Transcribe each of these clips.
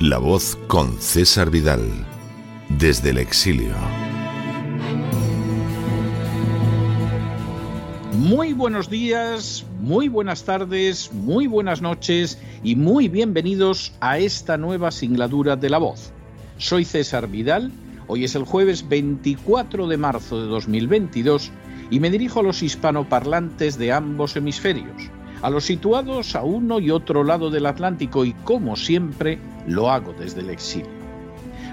La voz con César Vidal, desde el exilio. Muy buenos días, muy buenas tardes, muy buenas noches y muy bienvenidos a esta nueva singladura de La voz. Soy César Vidal, hoy es el jueves 24 de marzo de 2022 y me dirijo a los hispanoparlantes de ambos hemisferios a los situados a uno y otro lado del Atlántico y como siempre lo hago desde el exilio.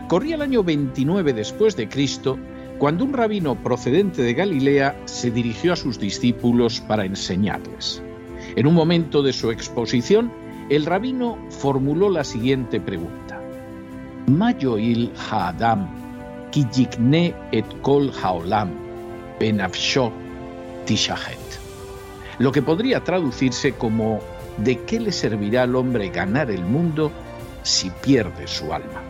Corría el año 29 después de Cristo cuando un rabino procedente de Galilea se dirigió a sus discípulos para enseñarles. En un momento de su exposición, el rabino formuló la siguiente pregunta: Mayoil haadam ki et kol haolam benafsho tishahet lo que podría traducirse como ¿de qué le servirá al hombre ganar el mundo si pierde su alma?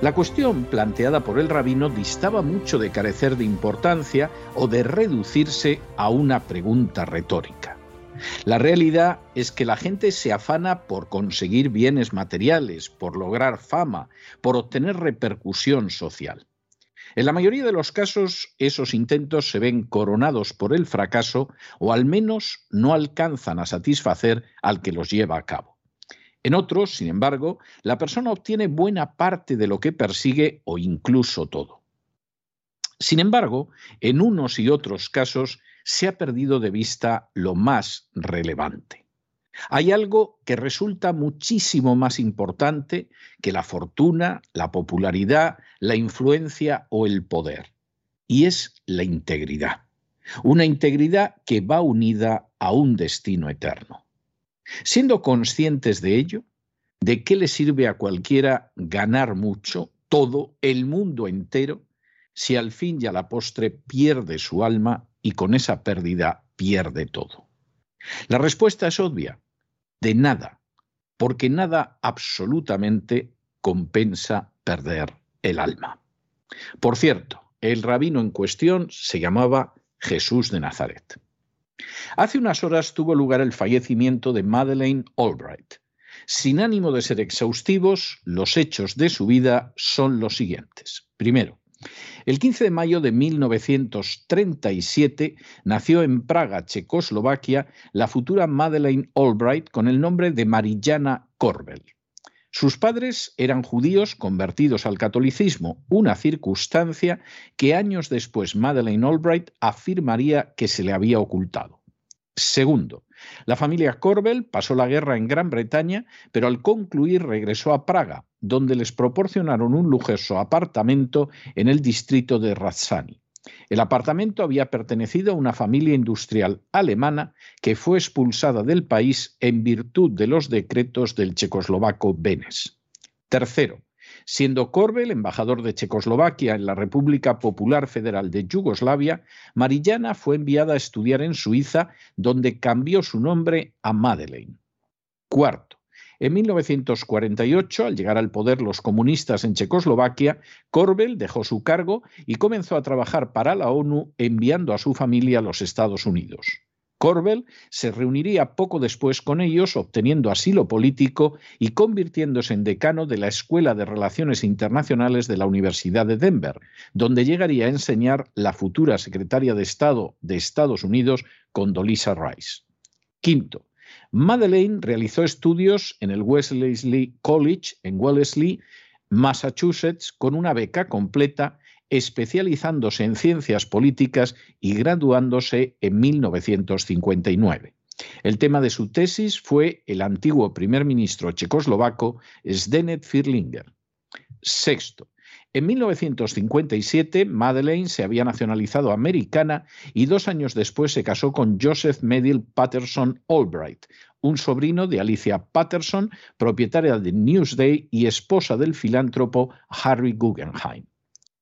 La cuestión planteada por el rabino distaba mucho de carecer de importancia o de reducirse a una pregunta retórica. La realidad es que la gente se afana por conseguir bienes materiales, por lograr fama, por obtener repercusión social. En la mayoría de los casos, esos intentos se ven coronados por el fracaso o al menos no alcanzan a satisfacer al que los lleva a cabo. En otros, sin embargo, la persona obtiene buena parte de lo que persigue o incluso todo. Sin embargo, en unos y otros casos se ha perdido de vista lo más relevante. Hay algo que resulta muchísimo más importante que la fortuna, la popularidad, la influencia o el poder, y es la integridad. Una integridad que va unida a un destino eterno. Siendo conscientes de ello, ¿de qué le sirve a cualquiera ganar mucho, todo, el mundo entero, si al fin y a la postre pierde su alma y con esa pérdida pierde todo? La respuesta es obvia de nada, porque nada absolutamente compensa perder el alma. Por cierto, el rabino en cuestión se llamaba Jesús de Nazaret. Hace unas horas tuvo lugar el fallecimiento de Madeleine Albright. Sin ánimo de ser exhaustivos, los hechos de su vida son los siguientes. Primero, el 15 de mayo de 1937 nació en Praga, Checoslovaquia, la futura Madeleine Albright con el nombre de Marillana Korbel. Sus padres eran judíos convertidos al catolicismo, una circunstancia que años después Madeleine Albright afirmaría que se le había ocultado. Segundo, la familia Corbel pasó la guerra en Gran Bretaña, pero al concluir regresó a Praga, donde les proporcionaron un lujoso apartamento en el distrito de Razani. El apartamento había pertenecido a una familia industrial alemana que fue expulsada del país en virtud de los decretos del checoslovaco Benes. Tercero, Siendo Korbel embajador de Checoslovaquia en la República Popular Federal de Yugoslavia, Marillana fue enviada a estudiar en Suiza, donde cambió su nombre a Madeleine. Cuarto, en 1948, al llegar al poder los comunistas en Checoslovaquia, Korbel dejó su cargo y comenzó a trabajar para la ONU enviando a su familia a los Estados Unidos. Corbel se reuniría poco después con ellos, obteniendo asilo político y convirtiéndose en decano de la Escuela de Relaciones Internacionales de la Universidad de Denver, donde llegaría a enseñar la futura secretaria de Estado de Estados Unidos, Condoleezza Rice. Quinto, Madeleine realizó estudios en el Wellesley College en Wellesley, Massachusetts, con una beca completa especializándose en ciencias políticas y graduándose en 1959. El tema de su tesis fue el antiguo primer ministro checoslovaco Zdeněk Firlinger. Sexto, En 1957, Madeleine se había nacionalizado americana y dos años después se casó con Joseph Medill Patterson Albright, un sobrino de Alicia Patterson, propietaria de Newsday y esposa del filántropo Harry Guggenheim.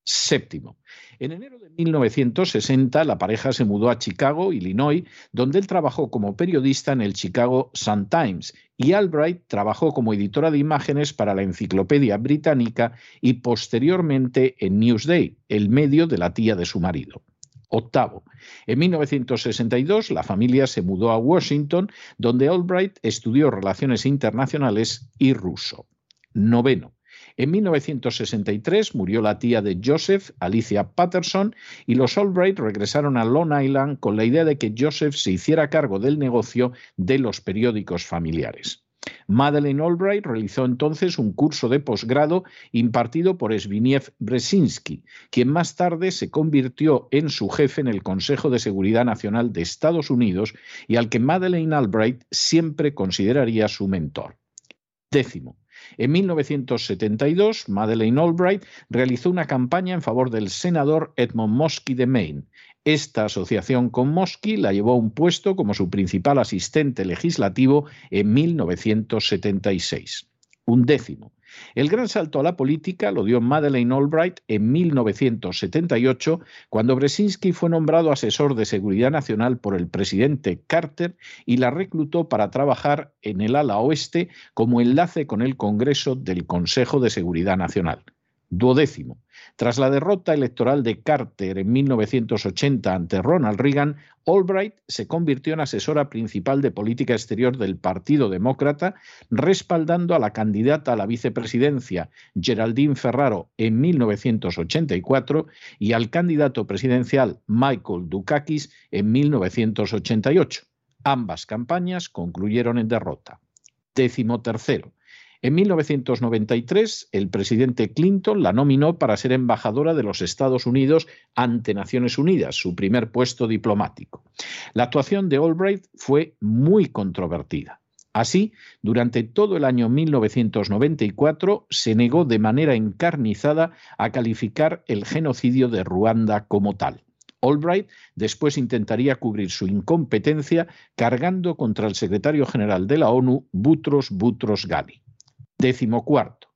Séptimo. En enero de 1960 la pareja se mudó a Chicago, Illinois, donde él trabajó como periodista en el Chicago Sun-Times y Albright trabajó como editora de imágenes para la Enciclopedia Británica y posteriormente en Newsday, el medio de la tía de su marido. Octavo. En 1962 la familia se mudó a Washington, donde Albright estudió relaciones internacionales y ruso. Noveno. En 1963 murió la tía de Joseph, Alicia Patterson, y los Albright regresaron a Long Island con la idea de que Joseph se hiciera cargo del negocio de los periódicos familiares. Madeleine Albright realizó entonces un curso de posgrado impartido por Zbigniew Brzezinski, quien más tarde se convirtió en su jefe en el Consejo de Seguridad Nacional de Estados Unidos y al que Madeleine Albright siempre consideraría su mentor. Décimo. En 1972, Madeleine Albright realizó una campaña en favor del senador Edmund Muskie de Maine. Esta asociación con Muskie la llevó a un puesto como su principal asistente legislativo en 1976. Un décimo. El gran salto a la política lo dio Madeleine Albright en 1978, cuando Brzezinski fue nombrado asesor de seguridad nacional por el presidente Carter y la reclutó para trabajar en el ala oeste como enlace con el Congreso del Consejo de Seguridad Nacional. Duodécimo. Tras la derrota electoral de Carter en 1980 ante Ronald Reagan, Albright se convirtió en asesora principal de política exterior del Partido Demócrata, respaldando a la candidata a la vicepresidencia Geraldine Ferraro en 1984 y al candidato presidencial Michael Dukakis en 1988. Ambas campañas concluyeron en derrota. Décimo tercero. En 1993, el presidente Clinton la nominó para ser embajadora de los Estados Unidos ante Naciones Unidas, su primer puesto diplomático. La actuación de Albright fue muy controvertida. Así, durante todo el año 1994 se negó de manera encarnizada a calificar el genocidio de Ruanda como tal. Albright después intentaría cubrir su incompetencia cargando contra el secretario general de la ONU, Butros Butros Ghali. Décimo cuarto.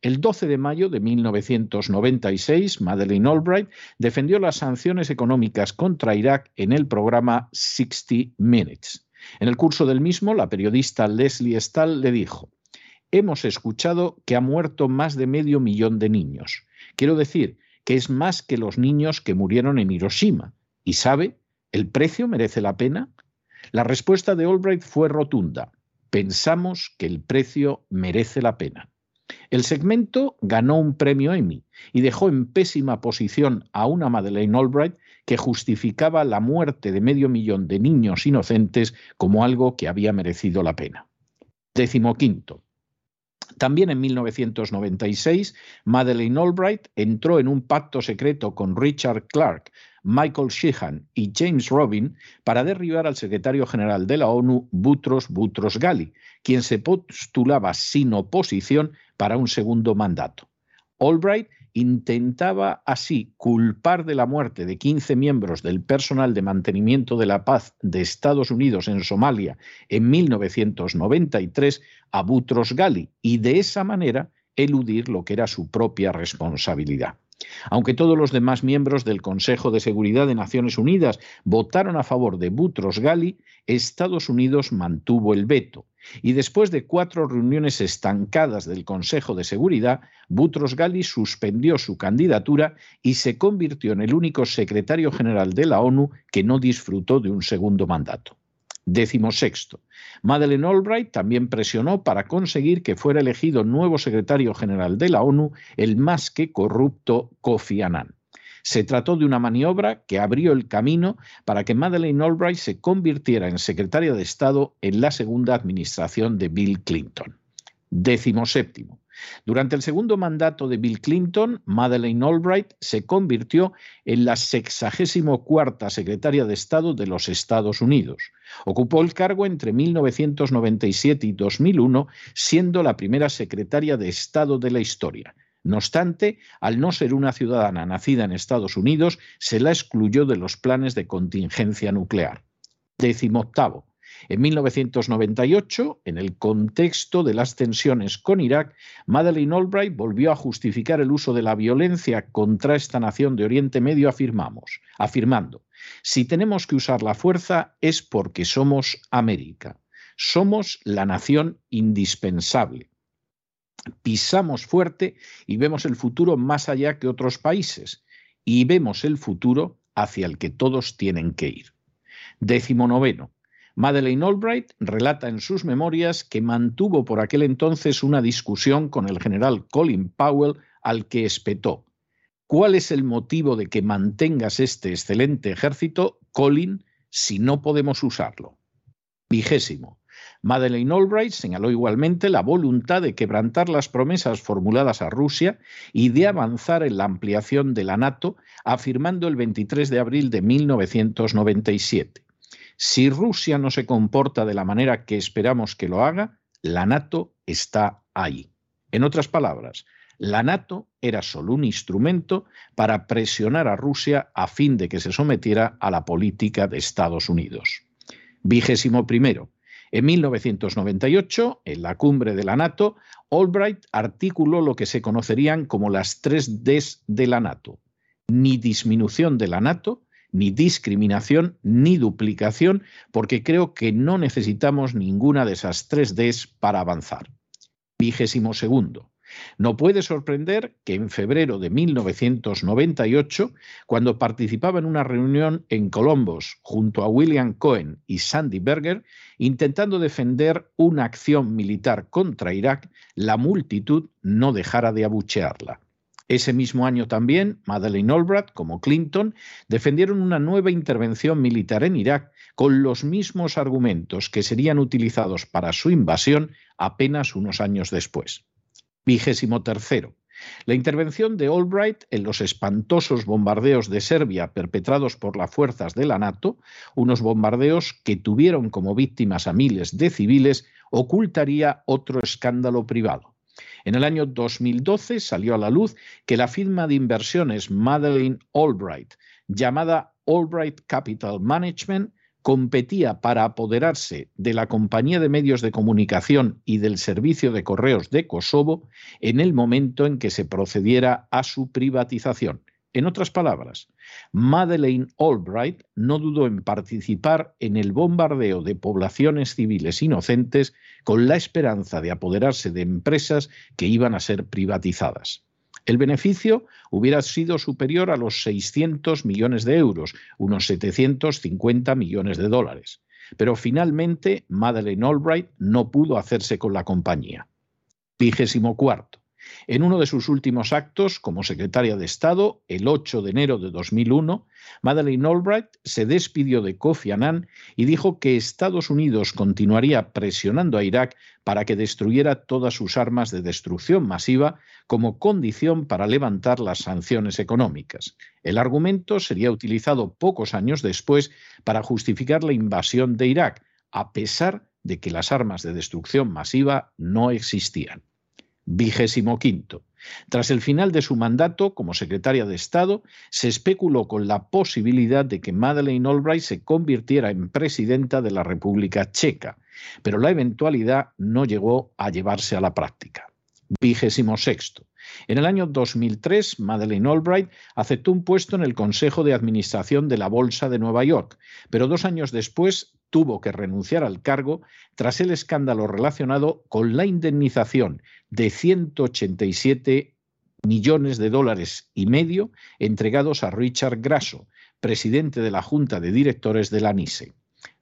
El 12 de mayo de 1996, Madeleine Albright defendió las sanciones económicas contra Irak en el programa 60 Minutes. En el curso del mismo, la periodista Leslie Stahl le dijo, Hemos escuchado que ha muerto más de medio millón de niños. Quiero decir que es más que los niños que murieron en Hiroshima. ¿Y sabe? ¿El precio merece la pena? La respuesta de Albright fue rotunda pensamos que el precio merece la pena. El segmento ganó un premio Emmy y dejó en pésima posición a una Madeleine Albright que justificaba la muerte de medio millón de niños inocentes como algo que había merecido la pena. Décimo quinto. También en 1996, Madeleine Albright entró en un pacto secreto con Richard Clark, Michael Sheehan y James Robin para derribar al secretario general de la ONU, Butros Butros Ghali, quien se postulaba sin oposición para un segundo mandato. Albright intentaba así culpar de la muerte de 15 miembros del personal de mantenimiento de la paz de Estados Unidos en Somalia en 1993 a Butros Ghali y de esa manera eludir lo que era su propia responsabilidad. Aunque todos los demás miembros del Consejo de Seguridad de Naciones Unidas votaron a favor de Butros Ghali, Estados Unidos mantuvo el veto. Y después de cuatro reuniones estancadas del Consejo de Seguridad, Butros Ghali suspendió su candidatura y se convirtió en el único secretario general de la ONU que no disfrutó de un segundo mandato. Décimo sexto. Madeleine Albright también presionó para conseguir que fuera elegido nuevo secretario general de la ONU el más que corrupto Kofi Annan. Se trató de una maniobra que abrió el camino para que Madeleine Albright se convirtiera en secretaria de Estado en la segunda administración de Bill Clinton. Décimo séptimo. Durante el segundo mandato de Bill Clinton, Madeleine Albright se convirtió en la sexagésimo cuarta secretaria de Estado de los Estados Unidos. Ocupó el cargo entre 1997 y 2001, siendo la primera secretaria de Estado de la historia. No obstante, al no ser una ciudadana nacida en Estados Unidos, se la excluyó de los planes de contingencia nuclear. Décimo octavo. En 1998, en el contexto de las tensiones con Irak, Madeleine Albright volvió a justificar el uso de la violencia contra esta nación de Oriente Medio, afirmamos, afirmando, si tenemos que usar la fuerza es porque somos América, somos la nación indispensable. Pisamos fuerte y vemos el futuro más allá que otros países y vemos el futuro hacia el que todos tienen que ir. Décimo noveno. Madeleine Albright relata en sus memorias que mantuvo por aquel entonces una discusión con el general Colin Powell al que espetó. ¿Cuál es el motivo de que mantengas este excelente ejército, Colin, si no podemos usarlo? Vigésimo. Madeleine Albright señaló igualmente la voluntad de quebrantar las promesas formuladas a Rusia y de avanzar en la ampliación de la NATO, afirmando el 23 de abril de 1997. Si Rusia no se comporta de la manera que esperamos que lo haga, la NATO está ahí. En otras palabras, la NATO era solo un instrumento para presionar a Rusia a fin de que se sometiera a la política de Estados Unidos. Vigésimo primero. En 1998, en la cumbre de la NATO, Albright articuló lo que se conocerían como las tres Ds de la NATO. Ni disminución de la NATO, ni discriminación, ni duplicación, porque creo que no necesitamos ninguna de esas tres Ds para avanzar. Vigésimo segundo. No puede sorprender que en febrero de 1998, cuando participaba en una reunión en Columbus junto a William Cohen y Sandy Berger, intentando defender una acción militar contra Irak, la multitud no dejara de abuchearla. Ese mismo año también, Madeleine Albright, como Clinton, defendieron una nueva intervención militar en Irak con los mismos argumentos que serían utilizados para su invasión apenas unos años después. Vigésimo tercero. La intervención de Albright en los espantosos bombardeos de Serbia perpetrados por las fuerzas de la NATO, unos bombardeos que tuvieron como víctimas a miles de civiles, ocultaría otro escándalo privado. En el año 2012 salió a la luz que la firma de inversiones Madeleine Albright, llamada Albright Capital Management, competía para apoderarse de la compañía de medios de comunicación y del servicio de correos de Kosovo en el momento en que se procediera a su privatización. En otras palabras, Madeleine Albright no dudó en participar en el bombardeo de poblaciones civiles inocentes con la esperanza de apoderarse de empresas que iban a ser privatizadas. El beneficio hubiera sido superior a los 600 millones de euros, unos 750 millones de dólares. Pero finalmente Madeleine Albright no pudo hacerse con la compañía. Vigésimo cuarto. En uno de sus últimos actos como secretaria de Estado, el 8 de enero de 2001, Madeleine Albright se despidió de Kofi Annan y dijo que Estados Unidos continuaría presionando a Irak para que destruyera todas sus armas de destrucción masiva como condición para levantar las sanciones económicas. El argumento sería utilizado pocos años después para justificar la invasión de Irak, a pesar de que las armas de destrucción masiva no existían. Vigésimo quinto. Tras el final de su mandato como secretaria de Estado, se especuló con la posibilidad de que Madeleine Albright se convirtiera en presidenta de la República Checa, pero la eventualidad no llegó a llevarse a la práctica. Vigésimo sexto. En el año 2003, Madeleine Albright aceptó un puesto en el Consejo de Administración de la Bolsa de Nueva York, pero dos años después tuvo que renunciar al cargo tras el escándalo relacionado con la indemnización de 187 millones de dólares y medio entregados a Richard Grasso, presidente de la Junta de Directores de la NISE.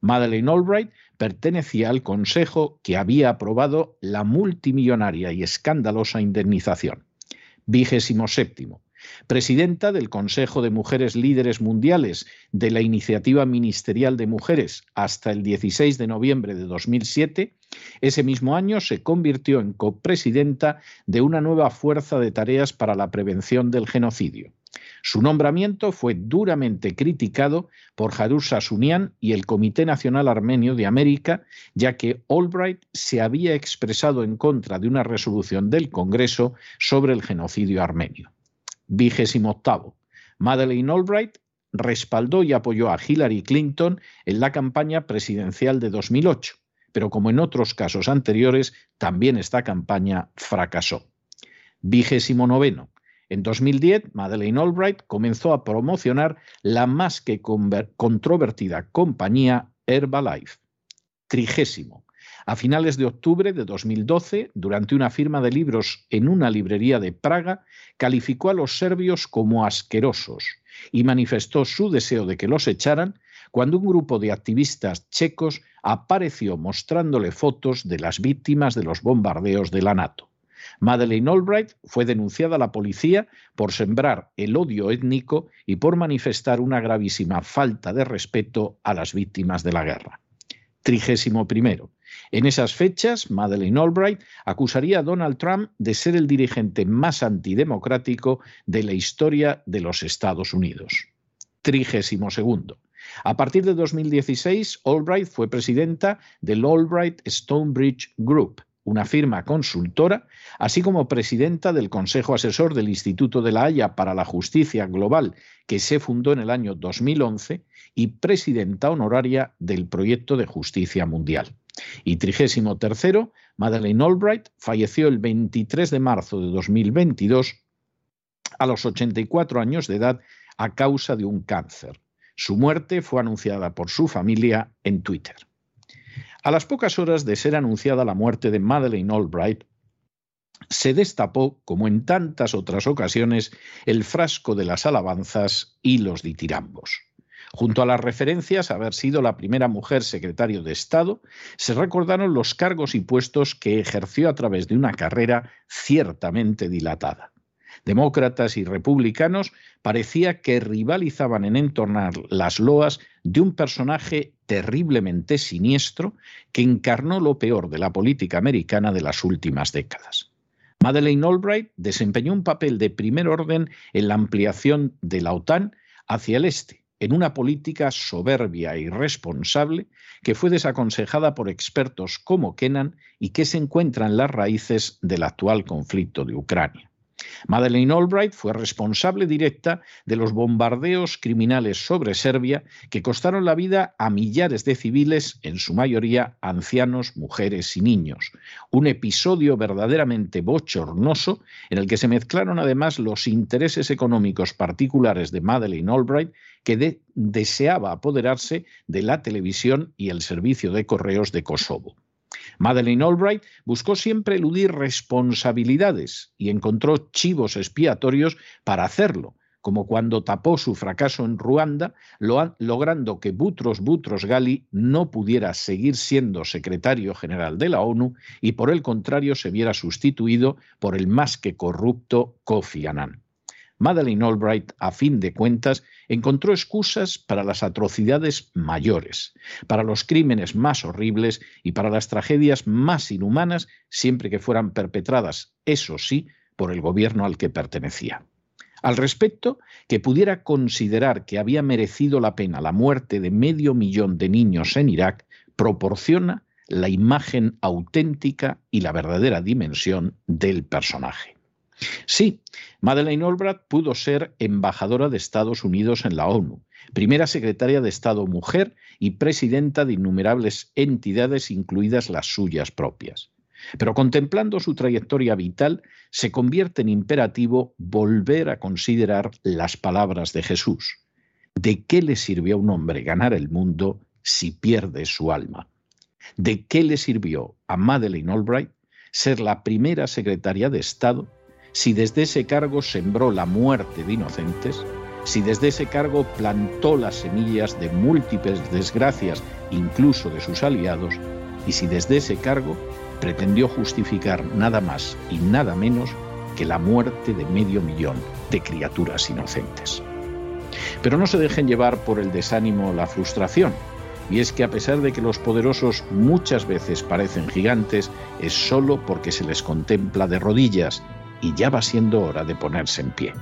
Madeleine Albright pertenecía al consejo que había aprobado la multimillonaria y escandalosa indemnización. Vigésimo séptimo presidenta del Consejo de Mujeres Líderes Mundiales de la Iniciativa Ministerial de Mujeres hasta el 16 de noviembre de 2007, ese mismo año se convirtió en copresidenta de una nueva fuerza de tareas para la prevención del genocidio. Su nombramiento fue duramente criticado por Harur Sasunian y el Comité Nacional Armenio de América, ya que Albright se había expresado en contra de una resolución del Congreso sobre el genocidio armenio. Vigésimo octavo. Madeleine Albright respaldó y apoyó a Hillary Clinton en la campaña presidencial de 2008, pero como en otros casos anteriores, también esta campaña fracasó. Vigésimo noveno. En 2010, Madeleine Albright comenzó a promocionar la más que controvertida compañía Herbalife. Trigésimo. A finales de octubre de 2012, durante una firma de libros en una librería de Praga, calificó a los serbios como asquerosos y manifestó su deseo de que los echaran cuando un grupo de activistas checos apareció mostrándole fotos de las víctimas de los bombardeos de la NATO. Madeleine Albright fue denunciada a la policía por sembrar el odio étnico y por manifestar una gravísima falta de respeto a las víctimas de la guerra. Trigésimo primero. En esas fechas, Madeleine Albright acusaría a Donald Trump de ser el dirigente más antidemocrático de la historia de los Estados Unidos. Trigésimo segundo. A partir de 2016, Albright fue presidenta del Albright Stonebridge Group, una firma consultora, así como presidenta del Consejo Asesor del Instituto de la Haya para la Justicia Global, que se fundó en el año 2011, y presidenta honoraria del Proyecto de Justicia Mundial. Y trigésimo tercero, Madeleine Albright falleció el 23 de marzo de 2022 a los 84 años de edad a causa de un cáncer. Su muerte fue anunciada por su familia en Twitter. A las pocas horas de ser anunciada la muerte de Madeleine Albright, se destapó, como en tantas otras ocasiones, el frasco de las alabanzas y los ditirambos. Junto a las referencias a haber sido la primera mujer secretario de Estado, se recordaron los cargos y puestos que ejerció a través de una carrera ciertamente dilatada demócratas y republicanos, parecía que rivalizaban en entornar las loas de un personaje terriblemente siniestro que encarnó lo peor de la política americana de las últimas décadas. Madeleine Albright desempeñó un papel de primer orden en la ampliación de la OTAN hacia el este, en una política soberbia e irresponsable que fue desaconsejada por expertos como Kennan y que se encuentra en las raíces del actual conflicto de Ucrania. Madeleine Albright fue responsable directa de los bombardeos criminales sobre Serbia que costaron la vida a millares de civiles, en su mayoría ancianos, mujeres y niños. Un episodio verdaderamente bochornoso en el que se mezclaron además los intereses económicos particulares de Madeleine Albright que deseaba apoderarse de la televisión y el servicio de correos de Kosovo. Madeleine Albright buscó siempre eludir responsabilidades y encontró chivos expiatorios para hacerlo, como cuando tapó su fracaso en Ruanda, logrando que Butros Butros Ghali no pudiera seguir siendo secretario general de la ONU y por el contrario se viera sustituido por el más que corrupto Kofi Annan. Madeleine Albright, a fin de cuentas, encontró excusas para las atrocidades mayores, para los crímenes más horribles y para las tragedias más inhumanas, siempre que fueran perpetradas, eso sí, por el gobierno al que pertenecía. Al respecto, que pudiera considerar que había merecido la pena la muerte de medio millón de niños en Irak, proporciona la imagen auténtica y la verdadera dimensión del personaje. Sí, Madeleine Albright pudo ser embajadora de Estados Unidos en la ONU, primera secretaria de Estado mujer y presidenta de innumerables entidades, incluidas las suyas propias. Pero contemplando su trayectoria vital, se convierte en imperativo volver a considerar las palabras de Jesús. ¿De qué le sirvió a un hombre ganar el mundo si pierde su alma? ¿De qué le sirvió a Madeleine Albright ser la primera secretaria de Estado si desde ese cargo sembró la muerte de inocentes, si desde ese cargo plantó las semillas de múltiples desgracias, incluso de sus aliados, y si desde ese cargo pretendió justificar nada más y nada menos que la muerte de medio millón de criaturas inocentes. Pero no se dejen llevar por el desánimo o la frustración, y es que a pesar de que los poderosos muchas veces parecen gigantes, es solo porque se les contempla de rodillas y ya va siendo hora de ponerse en pie.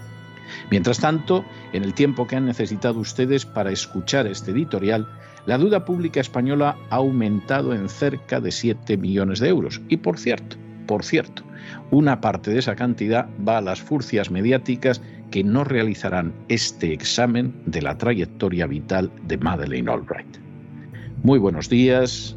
Mientras tanto, en el tiempo que han necesitado ustedes para escuchar este editorial, la deuda pública española ha aumentado en cerca de 7 millones de euros. Y por cierto, por cierto, una parte de esa cantidad va a las furcias mediáticas que no realizarán este examen de la trayectoria vital de Madeleine Albright. Muy buenos días,